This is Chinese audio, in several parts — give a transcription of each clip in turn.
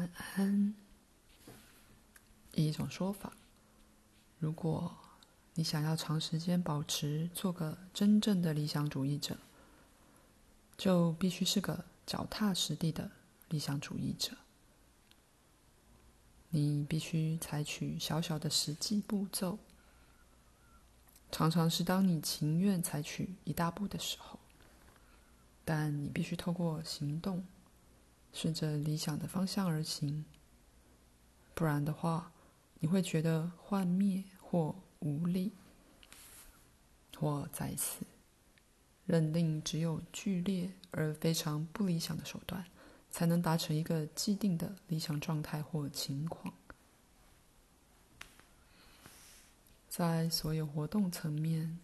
晚安。一种说法，如果你想要长时间保持做个真正的理想主义者，就必须是个脚踏实地的理想主义者。你必须采取小小的实际步骤，常常是当你情愿采取一大步的时候，但你必须透过行动。顺着理想的方向而行，不然的话，你会觉得幻灭或无力，或再次认定只有剧烈而非常不理想的手段，才能达成一个既定的理想状态或情况。在所有活动层面，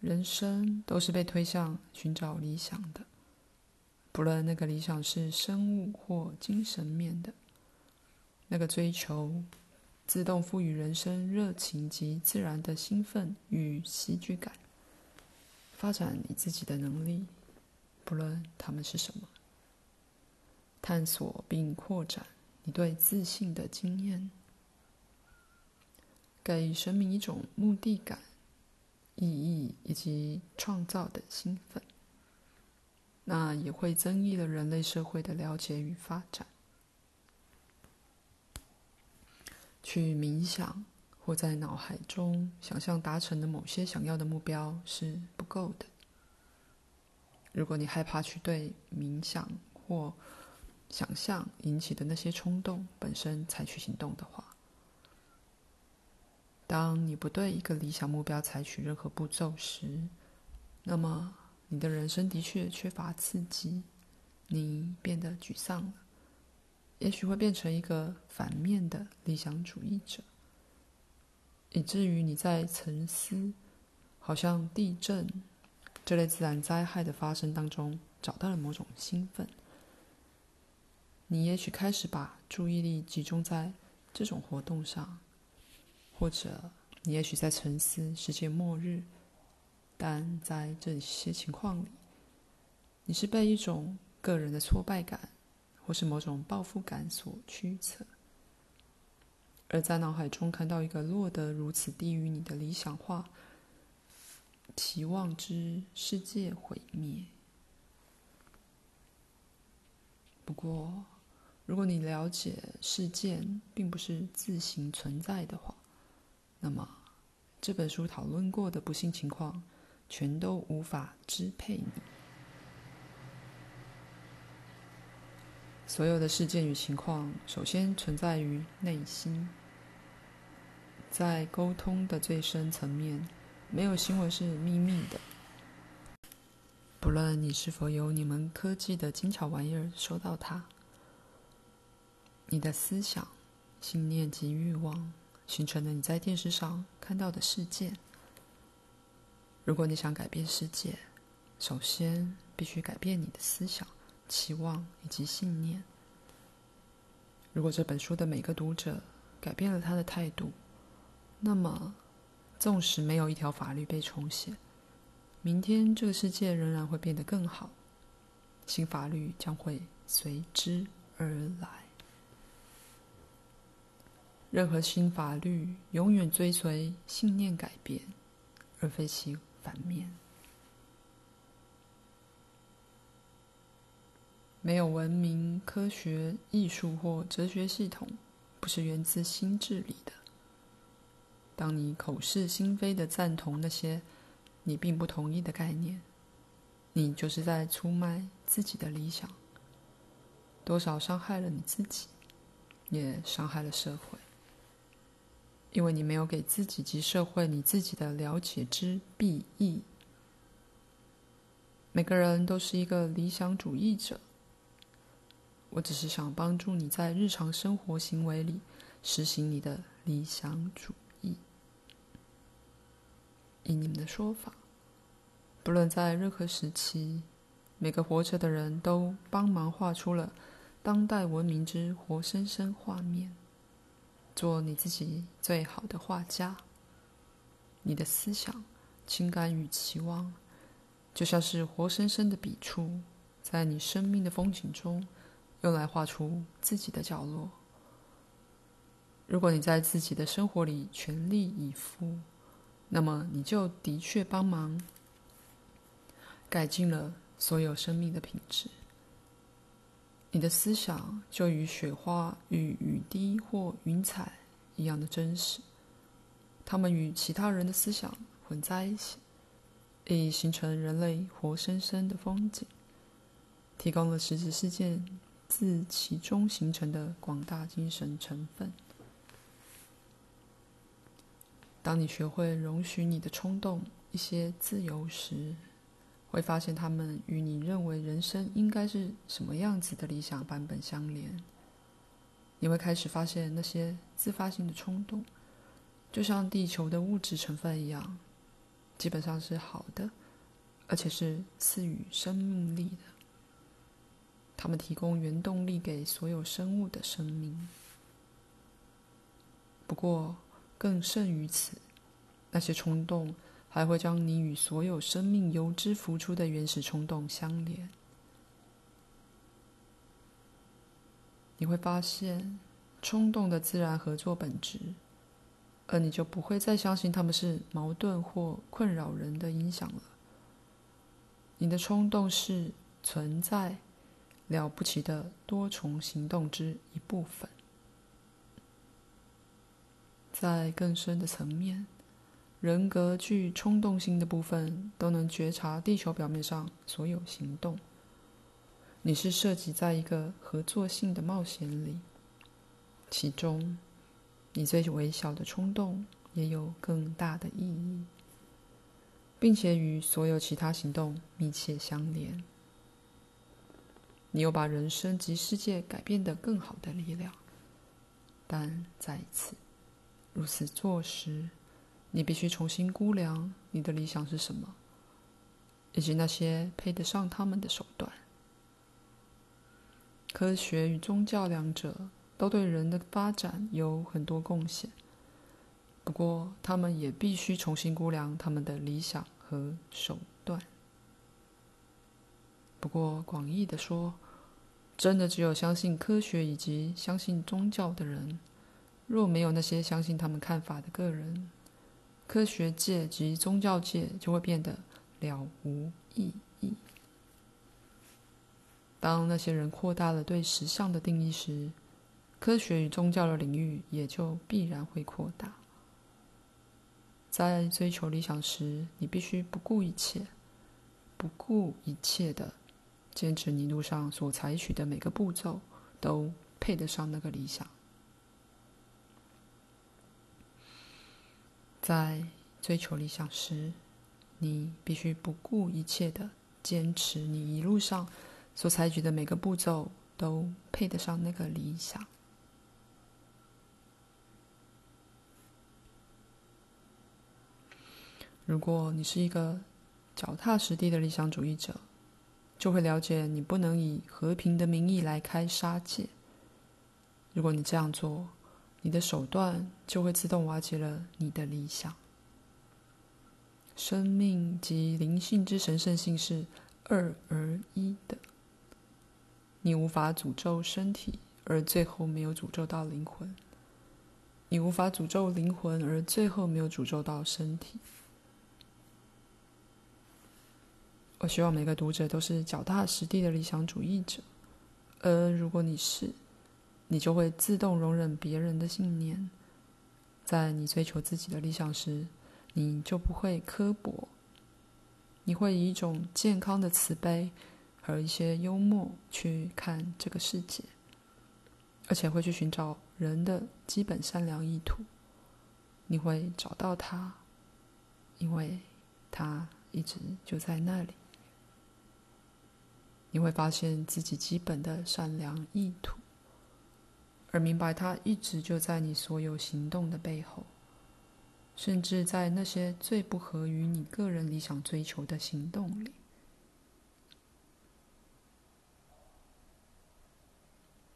人生都是被推向寻找理想的。不论那个理想是生物或精神面的，那个追求自动赋予人生热情及自然的兴奋与喜剧感，发展你自己的能力，不论他们是什么，探索并扩展你对自信的经验，给生命一种目的感、意义以及创造的兴奋。那也会增益了人类社会的了解与发展。去冥想或在脑海中想象达成的某些想要的目标是不够的。如果你害怕去对冥想或想象引起的那些冲动本身采取行动的话，当你不对一个理想目标采取任何步骤时，那么。你的人生的确缺乏刺激，你变得沮丧了，也许会变成一个反面的理想主义者，以至于你在沉思，好像地震这类自然灾害的发生当中找到了某种兴奋。你也许开始把注意力集中在这种活动上，或者你也许在沉思世界末日。但在这些情况里，你是被一种个人的挫败感，或是某种报复感所驱策，而在脑海中看到一个落得如此低于你的理想化期望之世界毁灭。不过，如果你了解事件并不是自行存在的话，那么这本书讨论过的不幸情况。全都无法支配你。所有的事件与情况，首先存在于内心。在沟通的最深层面，没有新闻是秘密的。不论你是否有你们科技的精巧玩意儿收到它，你的思想、信念及欲望，形成了你在电视上看到的事件。如果你想改变世界，首先必须改变你的思想、期望以及信念。如果这本书的每个读者改变了他的态度，那么，纵使没有一条法律被重写，明天这个世界仍然会变得更好。新法律将会随之而来。任何新法律永远追随信念改变，而非其反面，没有文明、科学、艺术或哲学系统，不是源自心智里的。当你口是心非的赞同那些你并不同意的概念，你就是在出卖自己的理想，多少伤害了你自己，也伤害了社会。因为你没有给自己及社会你自己的了解之裨益。每个人都是一个理想主义者。我只是想帮助你在日常生活行为里实行你的理想主义。以你们的说法，不论在任何时期，每个活着的人都帮忙画出了当代文明之活生生画面。做你自己最好的画家。你的思想、情感与期望，就像是活生生的笔触，在你生命的风景中用来画出自己的角落。如果你在自己的生活里全力以赴，那么你就的确帮忙改进了所有生命的品质。你的思想就与雪花与雨滴或云彩一样的真实，它们与其他人的思想混在一起，以形成人类活生生的风景，提供了实质事件自其中形成的广大精神成分。当你学会容许你的冲动一些自由时，会发现他们与你认为人生应该是什么样子的理想版本相连。你会开始发现那些自发性的冲动，就像地球的物质成分一样，基本上是好的，而且是赐予生命力的。它们提供原动力给所有生物的生命。不过，更甚于此，那些冲动。还会将你与所有生命由之浮出的原始冲动相连。你会发现冲动的自然合作本质，而你就不会再相信他们是矛盾或困扰人的影响了。你的冲动是存在了不起的多重行动之一部分，在更深的层面。人格具冲动性的部分都能觉察地球表面上所有行动。你是涉及在一个合作性的冒险里，其中你最微小的冲动也有更大的意义，并且与所有其他行动密切相连。你有把人生及世界改变得更好的力量，但再一次如此做时，你必须重新估量你的理想是什么，以及那些配得上他们的手段。科学与宗教两者都对人的发展有很多贡献，不过他们也必须重新估量他们的理想和手段。不过广义的说，真的只有相信科学以及相信宗教的人，若没有那些相信他们看法的个人。科学界及宗教界就会变得了无意义。当那些人扩大了对实相的定义时，科学与宗教的领域也就必然会扩大。在追求理想时，你必须不顾一切、不顾一切的坚持你路上所采取的每个步骤都配得上那个理想。在追求理想时，你必须不顾一切的坚持你一路上所采取的每个步骤都配得上那个理想。如果你是一个脚踏实地的理想主义者，就会了解你不能以和平的名义来开杀戒。如果你这样做，你的手段就会自动瓦解了你的理想。生命及灵性之神圣性是二而一的。你无法诅咒身体，而最后没有诅咒到灵魂；你无法诅咒灵魂，而最后没有诅咒到身体。我希望每个读者都是脚踏实地的理想主义者，而如果你是，你就会自动容忍别人的信念，在你追求自己的理想时，你就不会刻薄，你会以一种健康的慈悲和一些幽默去看这个世界，而且会去寻找人的基本善良意图。你会找到他，因为他一直就在那里。你会发现自己基本的善良意图。而明白，它一直就在你所有行动的背后，甚至在那些最不合于你个人理想追求的行动里。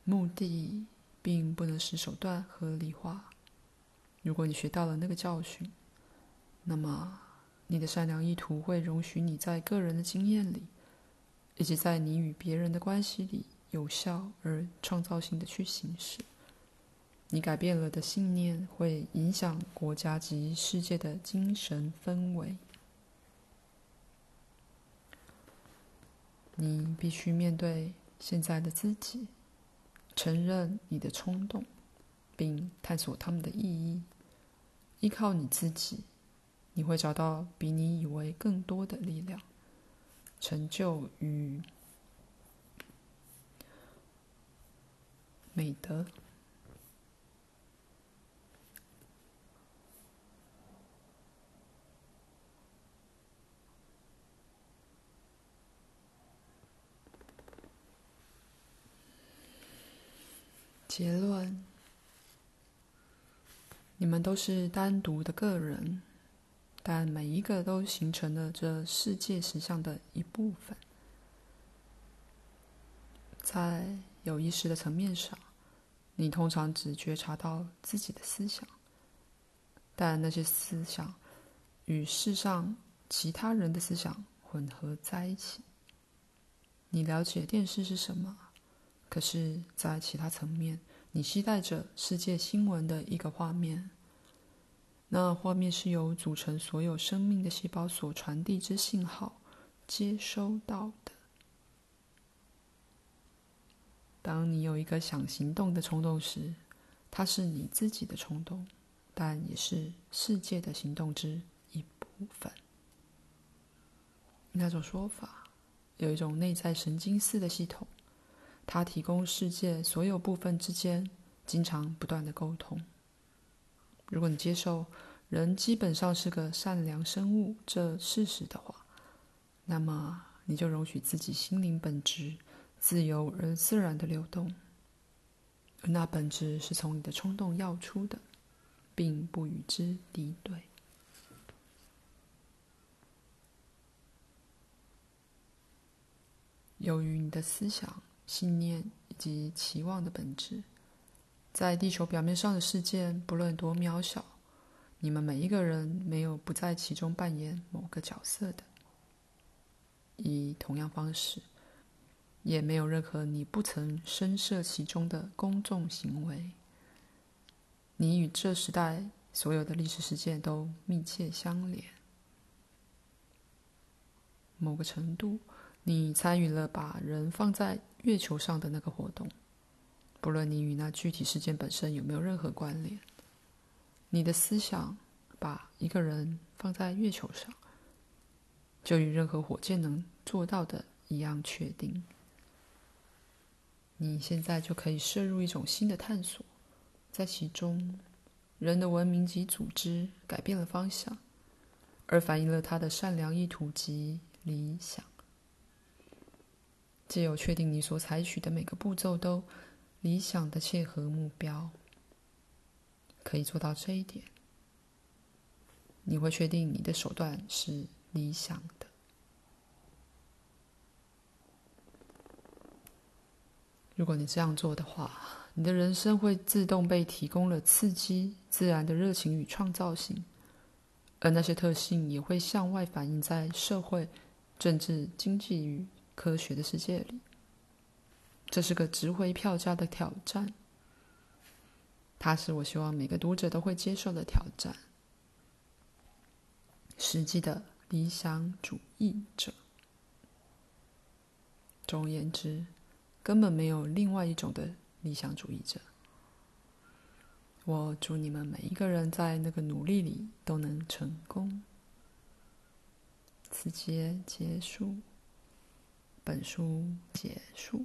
目的并不能使手段合理化。如果你学到了那个教训，那么你的善良意图会容许你在个人的经验里，以及在你与别人的关系里有效而创造性的去行使。你改变了的信念会影响国家及世界的精神氛围。你必须面对现在的自己，承认你的冲动，并探索它们的意义。依靠你自己，你会找到比你以为更多的力量、成就与美德。结论。你们都是单独的个人，但每一个都形成了这世界实相的一部分。在有意识的层面上，你通常只觉察到自己的思想，但那些思想与世上其他人的思想混合在一起。你了解电视是什么，可是，在其他层面。你期待着世界新闻的一个画面，那画面是由组成所有生命的细胞所传递之信号接收到的。当你有一个想行动的冲动时，它是你自己的冲动，但也是世界的行动之一部分。那种说法，有一种内在神经似的系统。它提供世界所有部分之间经常不断的沟通。如果你接受人基本上是个善良生物这事实的话，那么你就容许自己心灵本质自由而自然的流动，而那本质是从你的冲动要出的，并不与之敌对。由于你的思想。信念以及期望的本质，在地球表面上的事件，不论多渺小，你们每一个人没有不在其中扮演某个角色的。以同样方式，也没有任何你不曾深涉其中的公众行为。你与这时代所有的历史事件都密切相连，某个程度。你参与了把人放在月球上的那个活动，不论你与那具体事件本身有没有任何关联，你的思想把一个人放在月球上，就与任何火箭能做到的一样确定。你现在就可以摄入一种新的探索，在其中，人的文明及组织改变了方向，而反映了他的善良意图及理想。借由确定你所采取的每个步骤都理想的切合目标，可以做到这一点，你会确定你的手段是理想的。如果你这样做的话，你的人生会自动被提供了刺激、自然的热情与创造性，而那些特性也会向外反映在社会、政治、经济与科学的世界里，这是个值回票价的挑战。它是我希望每个读者都会接受的挑战。实际的理想主义者，总而言之，根本没有另外一种的理想主义者。我祝你们每一个人在那个努力里都能成功。此节结束。本书结束。